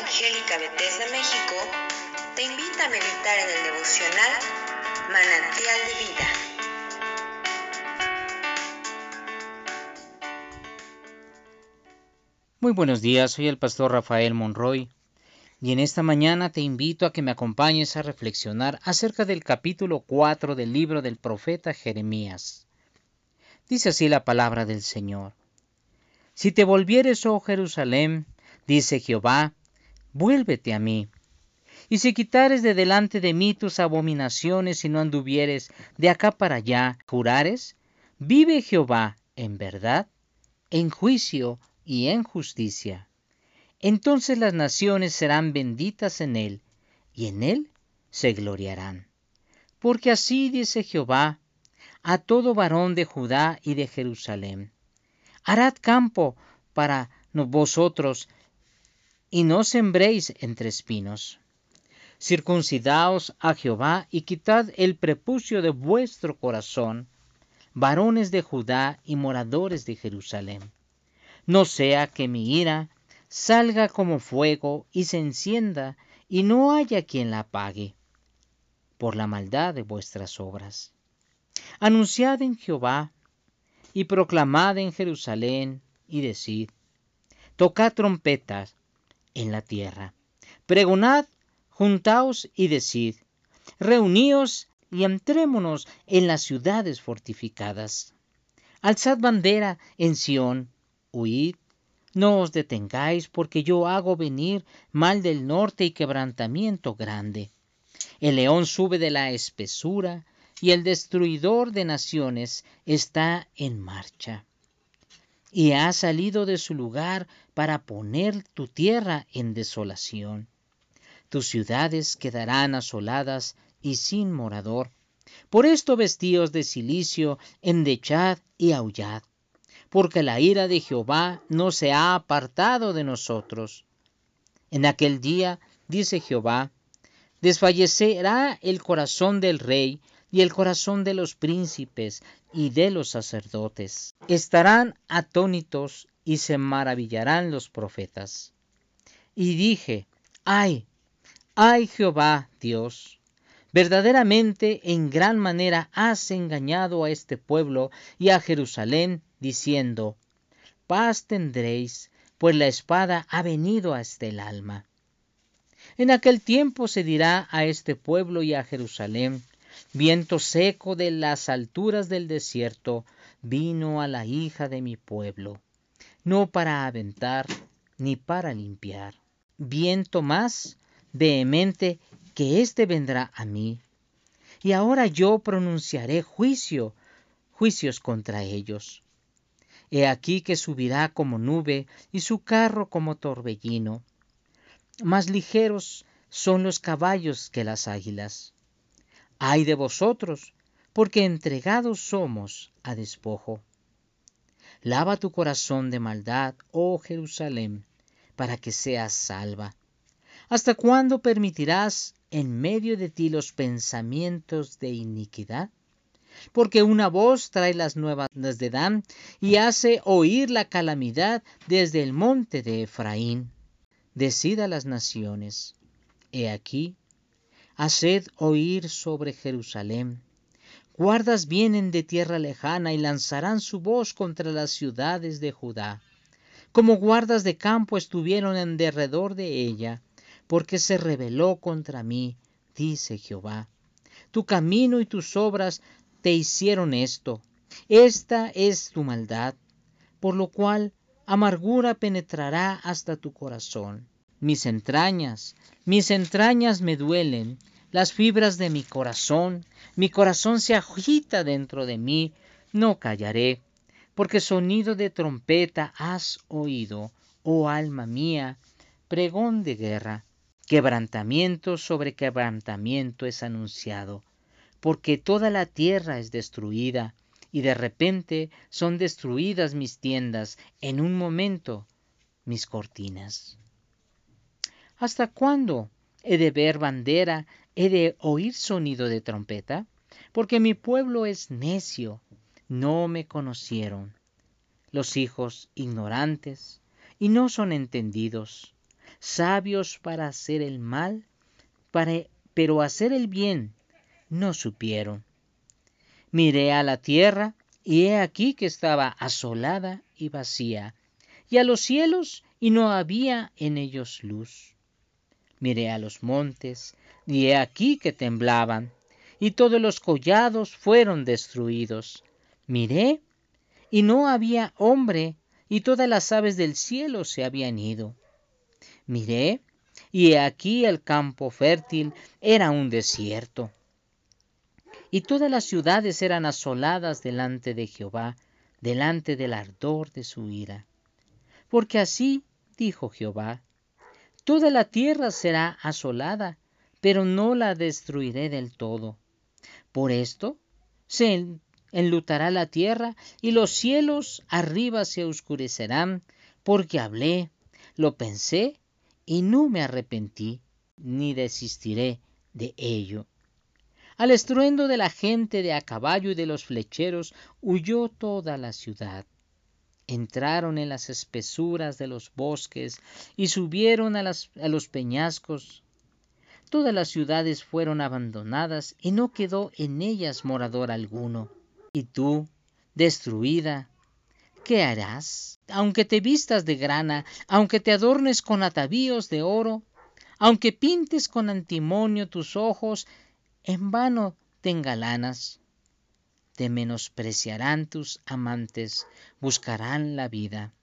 Evangélica Bethesda México te invita a meditar en el devocional Manantial de Vida. Muy buenos días, soy el pastor Rafael Monroy y en esta mañana te invito a que me acompañes a reflexionar acerca del capítulo 4 del libro del profeta Jeremías. Dice así la palabra del Señor. Si te volvieres, oh Jerusalén, dice Jehová, vuélvete a mí. Y si quitares de delante de mí tus abominaciones y no anduvieres de acá para allá, jurares, vive Jehová en verdad, en juicio y en justicia. Entonces las naciones serán benditas en él, y en él se gloriarán. Porque así dice Jehová a todo varón de Judá y de Jerusalén. Harad campo para vosotros y no sembréis entre espinos. Circuncidaos a Jehová y quitad el prepucio de vuestro corazón, varones de Judá y moradores de Jerusalén. No sea que mi ira salga como fuego y se encienda y no haya quien la apague, por la maldad de vuestras obras. Anunciad en Jehová y proclamad en Jerusalén y decid, tocad trompetas en la tierra. Pregonad, juntaos y decid, reuníos y entrémonos en las ciudades fortificadas. Alzad bandera en Sión, huid, no os detengáis, porque yo hago venir mal del norte y quebrantamiento grande. El león sube de la espesura, y el destruidor de naciones está en marcha y ha salido de su lugar para poner tu tierra en desolación. Tus ciudades quedarán asoladas y sin morador. Por esto vestíos de silicio, endechad y aullad, porque la ira de Jehová no se ha apartado de nosotros. En aquel día, dice Jehová, desfallecerá el corazón del rey y el corazón de los príncipes y de los sacerdotes. Estarán atónitos y se maravillarán los profetas. Y dije, ay, ay Jehová Dios, verdaderamente en gran manera has engañado a este pueblo y a Jerusalén, diciendo, paz tendréis, pues la espada ha venido hasta el alma. En aquel tiempo se dirá a este pueblo y a Jerusalén, viento seco de las alturas del desierto, vino a la hija de mi pueblo, no para aventar ni para limpiar. Viento más vehemente que éste vendrá a mí. Y ahora yo pronunciaré juicio, juicios contra ellos. He aquí que subirá como nube y su carro como torbellino. Más ligeros son los caballos que las águilas ay de vosotros, porque entregados somos a despojo. Lava tu corazón de maldad, oh Jerusalén, para que seas salva. ¿Hasta cuándo permitirás en medio de ti los pensamientos de iniquidad? Porque una voz trae las nuevas de Dan y hace oír la calamidad desde el monte de Efraín. Decida las naciones. He aquí, haced oír sobre Jerusalén. Guardas vienen de tierra lejana y lanzarán su voz contra las ciudades de Judá. Como guardas de campo estuvieron en derredor de ella, porque se rebeló contra mí, dice Jehová. Tu camino y tus obras te hicieron esto. Esta es tu maldad, por lo cual amargura penetrará hasta tu corazón. Mis entrañas, mis entrañas me duelen, las fibras de mi corazón, mi corazón se agita dentro de mí, no callaré, porque sonido de trompeta has oído, oh alma mía, pregón de guerra, quebrantamiento sobre quebrantamiento es anunciado, porque toda la tierra es destruida, y de repente son destruidas mis tiendas, en un momento mis cortinas. ¿Hasta cuándo he de ver bandera he de oír sonido de trompeta? Porque mi pueblo es necio, no me conocieron. Los hijos ignorantes, y no son entendidos. sabios para hacer el mal, pero hacer el bien no supieron. Miré a la tierra, y he aquí que estaba asolada y vacía, y a los cielos, y no había en ellos luz. Miré a los montes, y he aquí que temblaban, y todos los collados fueron destruidos. Miré, y no había hombre, y todas las aves del cielo se habían ido. Miré, y aquí el campo fértil era un desierto. Y todas las ciudades eran asoladas delante de Jehová, delante del ardor de su ira. Porque así dijo Jehová, toda la tierra será asolada, pero no la destruiré del todo. Por esto se enlutará la tierra y los cielos arriba se oscurecerán, porque hablé, lo pensé y no me arrepentí, ni desistiré de ello. Al estruendo de la gente de a caballo y de los flecheros huyó toda la ciudad. Entraron en las espesuras de los bosques y subieron a, a los peñascos. Todas las ciudades fueron abandonadas y no quedó en ellas morador alguno. Y tú, destruida, ¿qué harás? Aunque te vistas de grana, aunque te adornes con atavíos de oro, aunque pintes con antimonio tus ojos, en vano te engalanas. Te menospreciarán tus amantes, buscarán la vida.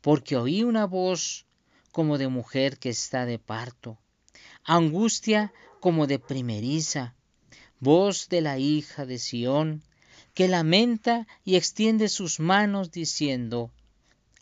Porque oí una voz como de mujer que está de parto, angustia como de primeriza, voz de la hija de Sión, que lamenta y extiende sus manos diciendo,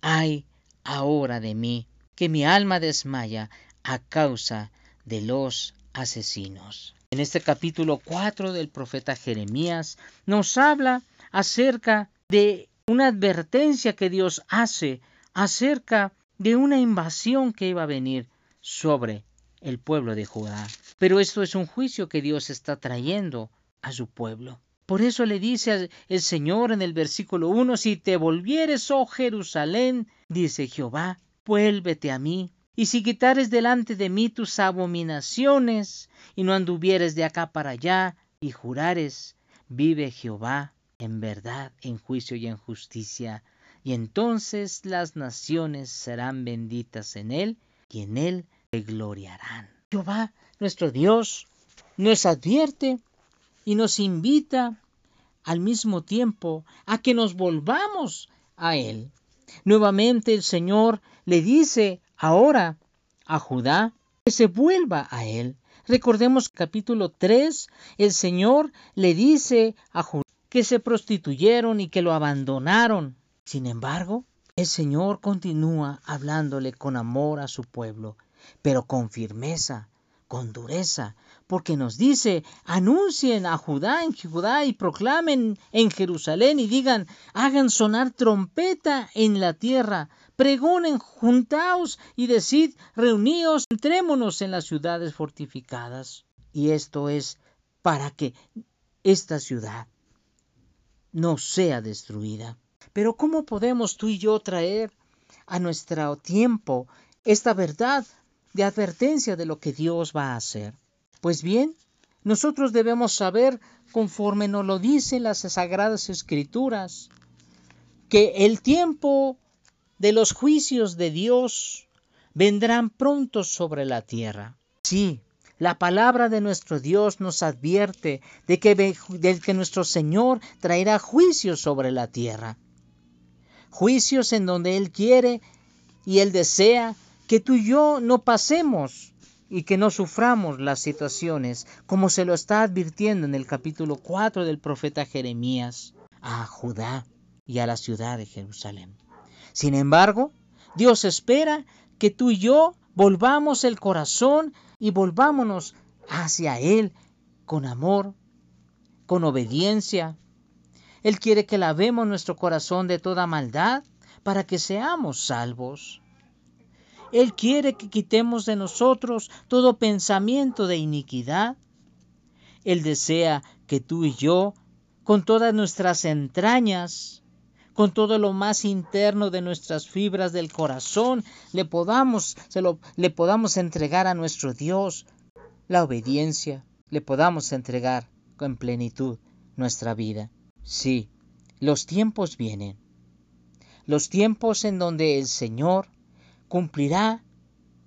ay ahora de mí, que mi alma desmaya a causa de los asesinos. En este capítulo 4 del profeta Jeremías nos habla acerca de una advertencia que Dios hace acerca de una invasión que iba a venir sobre el pueblo de Judá. Pero esto es un juicio que Dios está trayendo a su pueblo. Por eso le dice el Señor en el versículo 1, si te volvieres, oh Jerusalén, dice Jehová, vuélvete a mí, y si quitares delante de mí tus abominaciones, y no anduvieres de acá para allá, y jurares, vive Jehová en verdad, en juicio y en justicia, y entonces las naciones serán benditas en él, y en él se gloriarán. Jehová, nuestro Dios, nos advierte y nos invita al mismo tiempo a que nos volvamos a Él. Nuevamente el Señor le dice ahora a Judá que se vuelva a Él. Recordemos capítulo 3, el Señor le dice a Judá que se prostituyeron y que lo abandonaron. Sin embargo, el Señor continúa hablándole con amor a su pueblo, pero con firmeza, con dureza, porque nos dice, anuncien a Judá en Judá y proclamen en Jerusalén y digan, hagan sonar trompeta en la tierra, pregonen, juntaos y decid, reuníos, entrémonos en las ciudades fortificadas. Y esto es para que esta ciudad no sea destruida. Pero ¿cómo podemos tú y yo traer a nuestro tiempo esta verdad de advertencia de lo que Dios va a hacer? Pues bien, nosotros debemos saber, conforme nos lo dicen las sagradas escrituras, que el tiempo de los juicios de Dios vendrán pronto sobre la tierra. Sí, la palabra de nuestro Dios nos advierte de que, que nuestro Señor traerá juicios sobre la tierra. Juicios en donde Él quiere y Él desea que tú y yo no pasemos y que no suframos las situaciones, como se lo está advirtiendo en el capítulo 4 del profeta Jeremías a Judá y a la ciudad de Jerusalén. Sin embargo, Dios espera que tú y yo volvamos el corazón y volvámonos hacia Él con amor, con obediencia. Él quiere que lavemos nuestro corazón de toda maldad para que seamos salvos. Él quiere que quitemos de nosotros todo pensamiento de iniquidad. Él desea que tú y yo, con todas nuestras entrañas, con todo lo más interno de nuestras fibras del corazón, le podamos, se lo, le podamos entregar a nuestro Dios la obediencia, le podamos entregar con plenitud nuestra vida. Sí, los tiempos vienen, los tiempos en donde el Señor cumplirá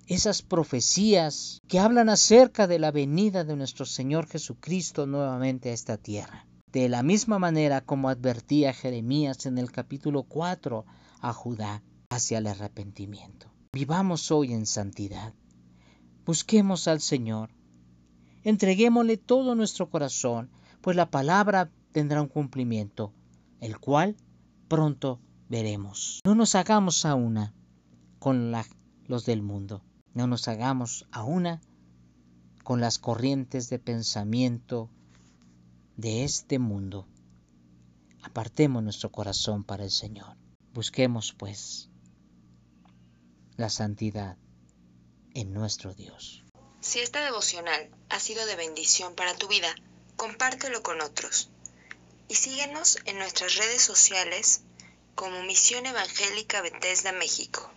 esas profecías que hablan acerca de la venida de nuestro Señor Jesucristo nuevamente a esta tierra. De la misma manera como advertía Jeremías en el capítulo 4 a Judá hacia el arrepentimiento. Vivamos hoy en santidad. Busquemos al Señor. Entreguémosle todo nuestro corazón, pues la palabra tendrá un cumplimiento, el cual pronto veremos. No nos hagamos a una con los del mundo. No nos hagamos a una con las corrientes de pensamiento de este mundo. Apartemos nuestro corazón para el Señor. Busquemos, pues, la santidad en nuestro Dios. Si esta devocional ha sido de bendición para tu vida, compártelo con otros. Y síguenos en nuestras redes sociales como Misión Evangélica Bethesda México.